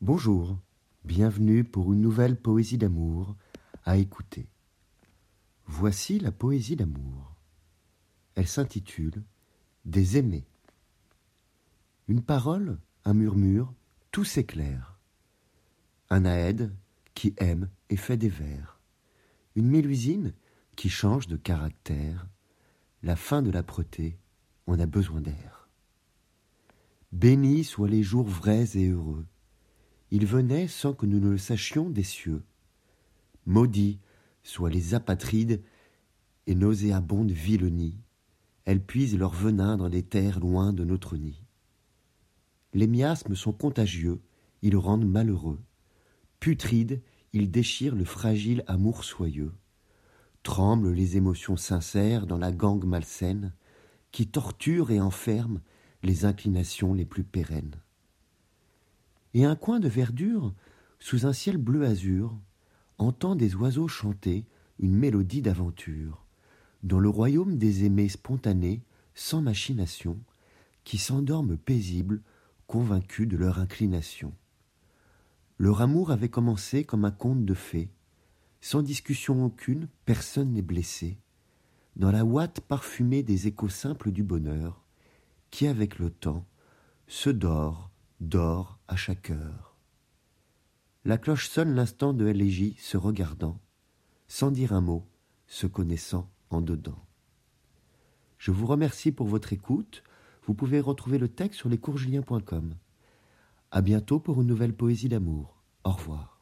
Bonjour, bienvenue pour une nouvelle poésie d'amour à écouter. Voici la poésie d'amour. Elle s'intitule Des aimés. Une parole, un murmure, tout s'éclaire. Un aède qui aime et fait des vers. Une mélusine qui change de caractère. La fin de l'âpreté, on a besoin d'air. Bénis soient les jours vrais et heureux il venait sans que nous ne le sachions des cieux. Maudits soient les apatrides et nauséabondes vilenies, elles puisent leur venin dans les terres loin de notre nid. Les miasmes sont contagieux, ils rendent malheureux. Putrides, ils déchirent le fragile amour soyeux. Tremblent les émotions sincères dans la gangue malsaine, qui torture et enferme les inclinations les plus pérennes et un coin de verdure, sous un ciel bleu azur, entend des oiseaux chanter une mélodie d'aventure, dans le royaume des aimés spontanés, sans machination, qui s'endorment paisibles, convaincus de leur inclination. Leur amour avait commencé comme un conte de fées, sans discussion aucune, personne n'est blessé, dans la ouate parfumée des échos simples du bonheur, qui avec le temps se dort, à chaque heure. La cloche sonne l'instant de l'élégie, se regardant, sans dire un mot, se connaissant en dedans. Je vous remercie pour votre écoute. Vous pouvez retrouver le texte sur lescoursjulien.com. À bientôt pour une nouvelle poésie d'amour. Au revoir.